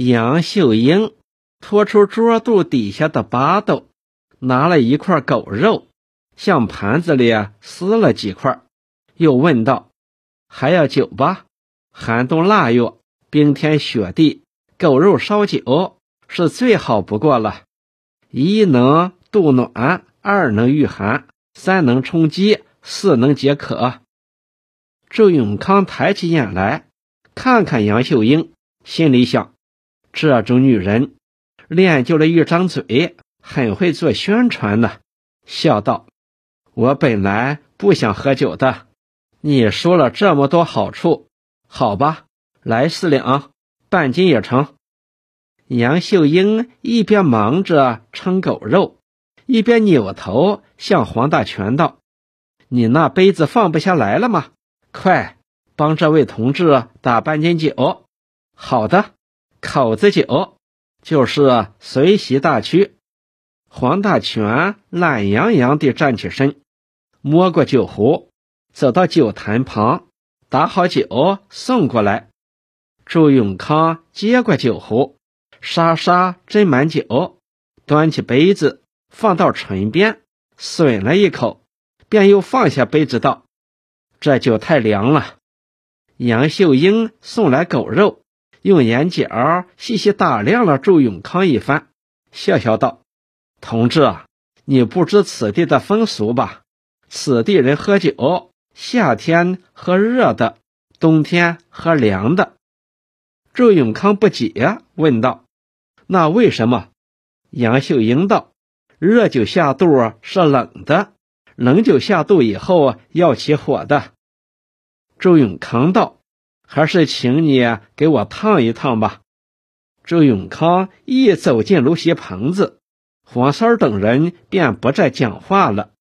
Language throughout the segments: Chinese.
杨秀英拖出桌肚底下的巴豆，拿了一块狗肉，向盘子里撕了几块，又问道：“还要酒吧？寒冬腊月，冰天雪地，狗肉烧酒是最好不过了。一能度暖，二能御寒，三能充饥，四能解渴。”周永康抬起眼来，看看杨秀英，心里想。这种女人练就了一张嘴，很会做宣传呢。笑道：“我本来不想喝酒的，你说了这么多好处，好吧，来四两，半斤也成。”杨秀英一边忙着称狗肉，一边扭头向黄大全道：“你那杯子放不下来了吗？快帮这位同志打半斤酒。”好的。口子酒就是随喜大曲。黄大全懒洋洋地站起身，摸过酒壶，走到酒坛旁，打好酒送过来。朱永康接过酒壶，沙沙斟满酒，端起杯子放到唇边，吮了一口，便又放下杯子道：“这酒太凉了。”杨秀英送来狗肉。用眼角细细打量了周永康一番，笑笑道：“同志啊，你不知此地的风俗吧？此地人喝酒，夏天喝热的，冬天喝凉的。”周永康不解，问道：“那为什么？”杨秀英道：“热酒下肚是冷的，冷酒下肚以后要起火的。”周永康道。还是请你给我烫一烫吧。周永康一走进芦席棚子，黄三等人便不再讲话了，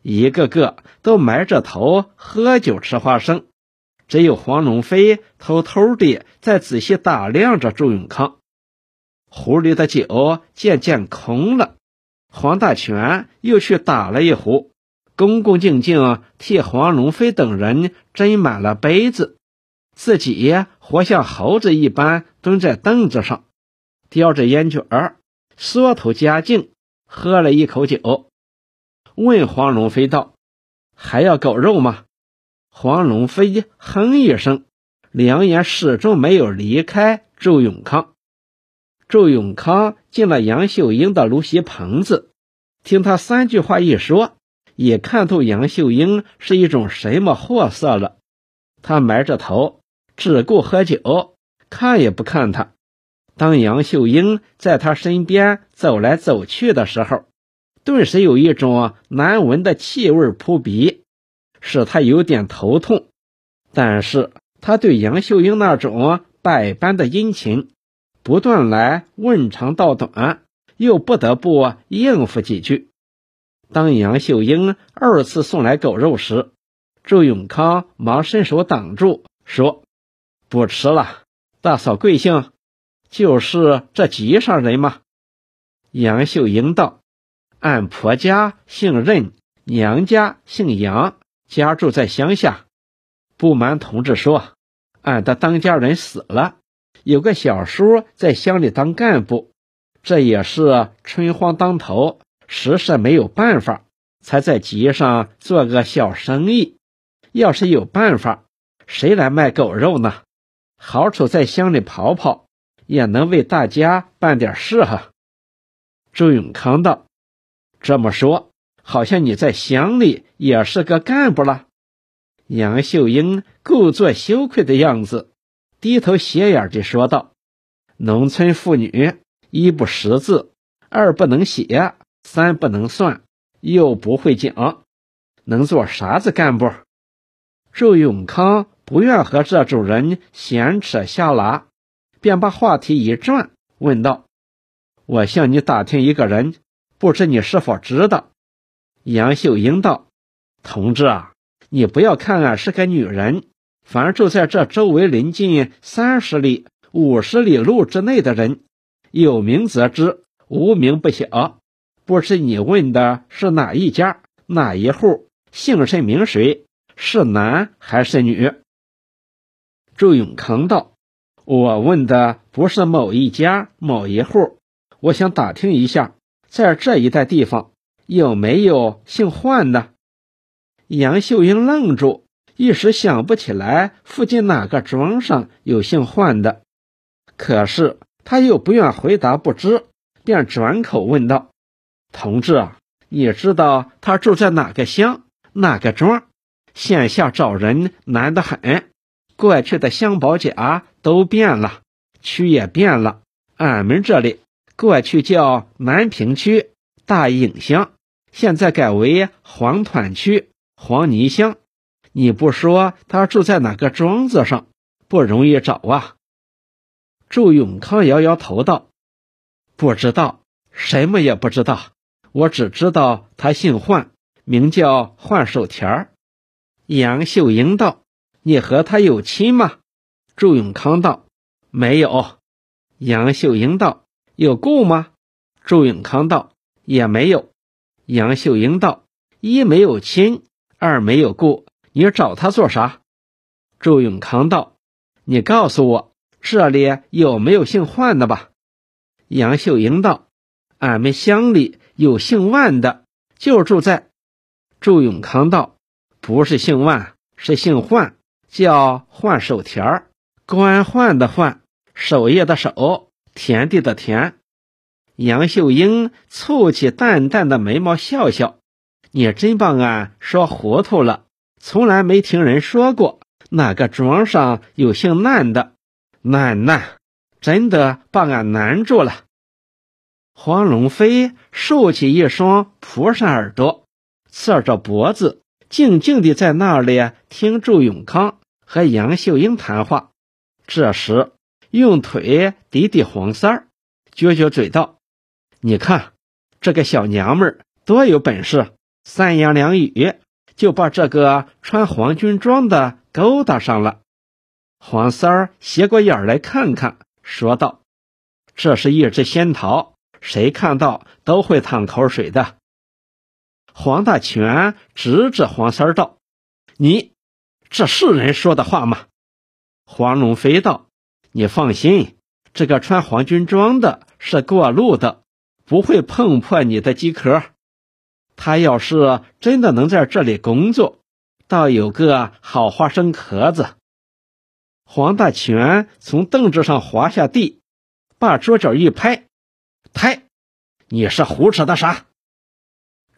一个个都埋着头喝酒吃花生。只有黄龙飞偷偷地在仔细打量着周永康。壶里的酒渐渐空了，黄大全又去打了一壶，恭恭敬敬替黄龙飞等人斟满了杯子。自己活像猴子一般蹲在凳子上，叼着烟卷儿，缩头夹颈，喝了一口酒，问黄龙飞道：“还要狗肉吗？”黄龙飞哼一声，两眼始终没有离开周永康。周永康进了杨秀英的芦席棚子，听他三句话一说，也看透杨秀英是一种什么货色了。他埋着头。只顾喝酒，看也不看他。当杨秀英在他身边走来走去的时候，顿时有一种难闻的气味扑鼻，使他有点头痛。但是他对杨秀英那种百般的殷勤，不断来问长道短，又不得不应付几句。当杨秀英二次送来狗肉时，周永康忙伸手挡住，说。不吃了，大嫂贵姓？就是这集上人吗？杨秀英道：“俺婆家姓任，娘家姓杨，家住在乡下。不瞒同志说，俺的当家人死了，有个小叔在乡里当干部，这也是春荒当头，实是没有办法，才在集上做个小生意。要是有办法，谁来卖狗肉呢？”好处在乡里跑跑，也能为大家办点事哈。周永康道：“这么说，好像你在乡里也是个干部了。”杨秀英故作羞愧的样子，低头斜眼地说道：“农村妇女，一不识字，二不能写，三不能算，又不会讲，能做啥子干部？”周永康。不愿和这种人闲扯瞎拉，便把话题一转，问道：“我向你打听一个人，不知你是否知道？”杨秀英道：“同志啊，你不要看俺是个女人，凡住在这周围邻近三十里、五十里路之内的人，有名则知，无名不晓。不知你问的是哪一家、哪一户，姓甚名谁，是男还是女？”周永康道：“我问的不是某一家某一户，我想打听一下，在这一带地方有没有姓换的。杨秀英愣住，一时想不起来附近哪个庄上有姓换的，可是他又不愿回答不知，便转口问道：“同志啊，你知道他住在哪个乡、哪个庄？线下找人难得很。”过去的乡保甲都变了，区也变了。俺们这里过去叫南平区大营乡，现在改为黄团区黄泥乡。你不说他住在哪个庄子上，不容易找啊。祝永康摇摇头道：“不知道，什么也不知道。我只知道他姓换，名叫换手田。”杨秀英道。你和他有亲吗？祝永康道：“没有。”杨秀英道：“有故吗？”祝永康道：“也没有。”杨秀英道：“一没有亲，二没有故，你找他做啥？”祝永康道：“你告诉我，这里有没有姓换的吧？”杨秀英道：“俺们乡里有姓万的，就住在。”祝永康道：“不是姓万，是姓换。”叫换手田儿，官换的换，守夜的守，田地的田。杨秀英蹙起淡淡的眉毛，笑笑：“你真把俺说糊涂了，从来没听人说过哪个庄上有姓难的。难难，真的把俺难住了。”黄龙飞竖起一双蒲扇耳朵，侧着脖子，静静地在那里听祝永康。和杨秀英谈话，这时用腿抵抵黄三儿，撅撅嘴道：“你看这个小娘们儿多有本事，三言两语就把这个穿黄军装的勾搭上了。”黄三儿斜过眼来看看，说道：“这是一只仙桃，谁看到都会淌口水的。”黄大全指指黄三儿道：“你。”这是人说的话吗？黄龙飞道：“你放心，这个穿黄军装的是过路的，不会碰破你的机壳。他要是真的能在这里工作，倒有个好花生壳子。”黄大全从凳子上滑下地，把桌角一拍：“拍！你是胡扯的啥？”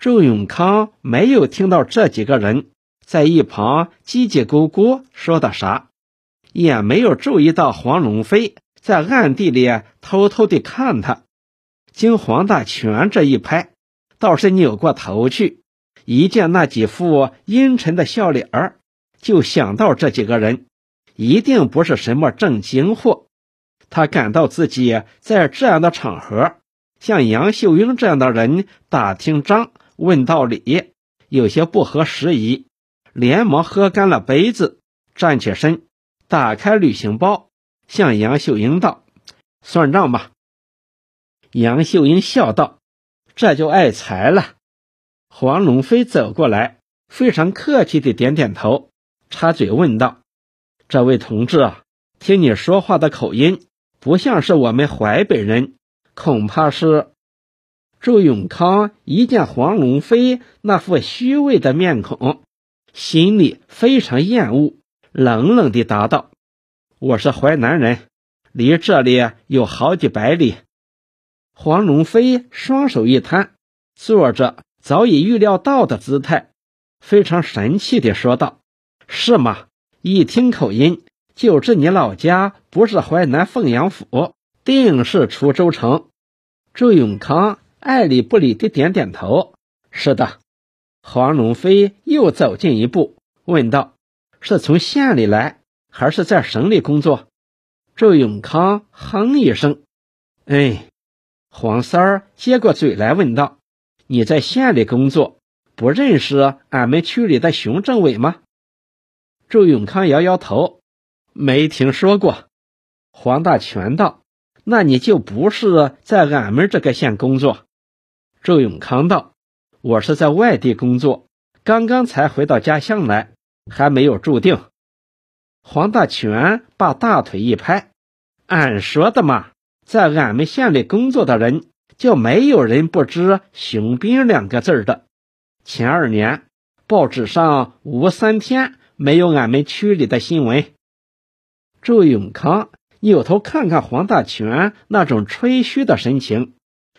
周永康没有听到这几个人。在一旁叽叽咕咕说的啥，也没有注意到黄龙飞在暗地里偷偷的看他。经黄大全这一拍，倒是扭过头去，一见那几副阴沉的笑脸儿，就想到这几个人一定不是什么正经货。他感到自己在这样的场合，像杨秀英这样的人打听章问道理，有些不合时宜。连忙喝干了杯子，站起身，打开旅行包，向杨秀英道：“算账吧。”杨秀英笑道：“这就爱财了。”黄龙飞走过来，非常客气的点点头，插嘴问道：“这位同志啊，听你说话的口音，不像是我们淮北人，恐怕是……”祝永康一见黄龙飞那副虚伪的面孔。心里非常厌恶，冷冷地答道：“我是淮南人，离这里有好几百里。”黄龙飞双手一摊，坐着早已预料到的姿态，非常神气地说道：“是吗？一听口音就知你老家不是淮南凤阳府，定是滁州城。”周永康爱理不理地点点头：“是的。”黄龙飞又走近一步，问道：“是从县里来，还是在省里工作？”周永康哼一声：“哎。”黄三儿接过嘴来问道：“你在县里工作，不认识俺们区里的熊政委吗？”周永康摇摇头：“没听说过。”黄大全道：“那你就不是在俺们这个县工作。”周永康道。我是在外地工作，刚刚才回到家乡来，还没有注定。黄大全把大腿一拍：“俺说的嘛，在俺们县里工作的人，就没有人不知‘熊斌’两个字的。前二年，报纸上无三天没有俺们区里的新闻。”周永康扭头看看黄大全那种吹嘘的神情，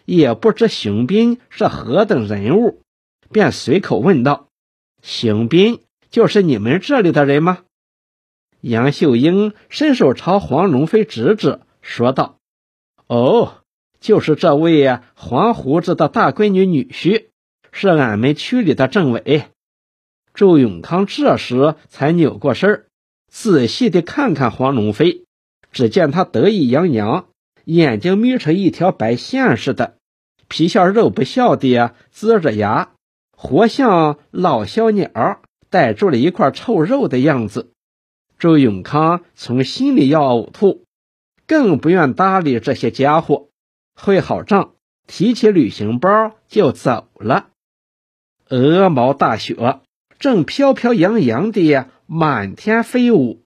也不知熊斌是何等人物，便随口问道：“熊斌就是你们这里的人吗？”杨秀英伸手朝黄龙飞指指，说道：“哦，就是这位黄胡子的大闺女女婿，是俺们区里的政委。”周永康这时才扭过身仔细地看看黄龙飞，只见他得意洋洋，眼睛眯成一条白线似的，皮笑肉不笑地呲着牙，活像老小鸟逮住了一块臭肉的样子。周永康从心里要呕吐，更不愿搭理这些家伙。会好账，提起旅行包就走了。鹅毛大雪正飘飘扬扬地满天飞舞，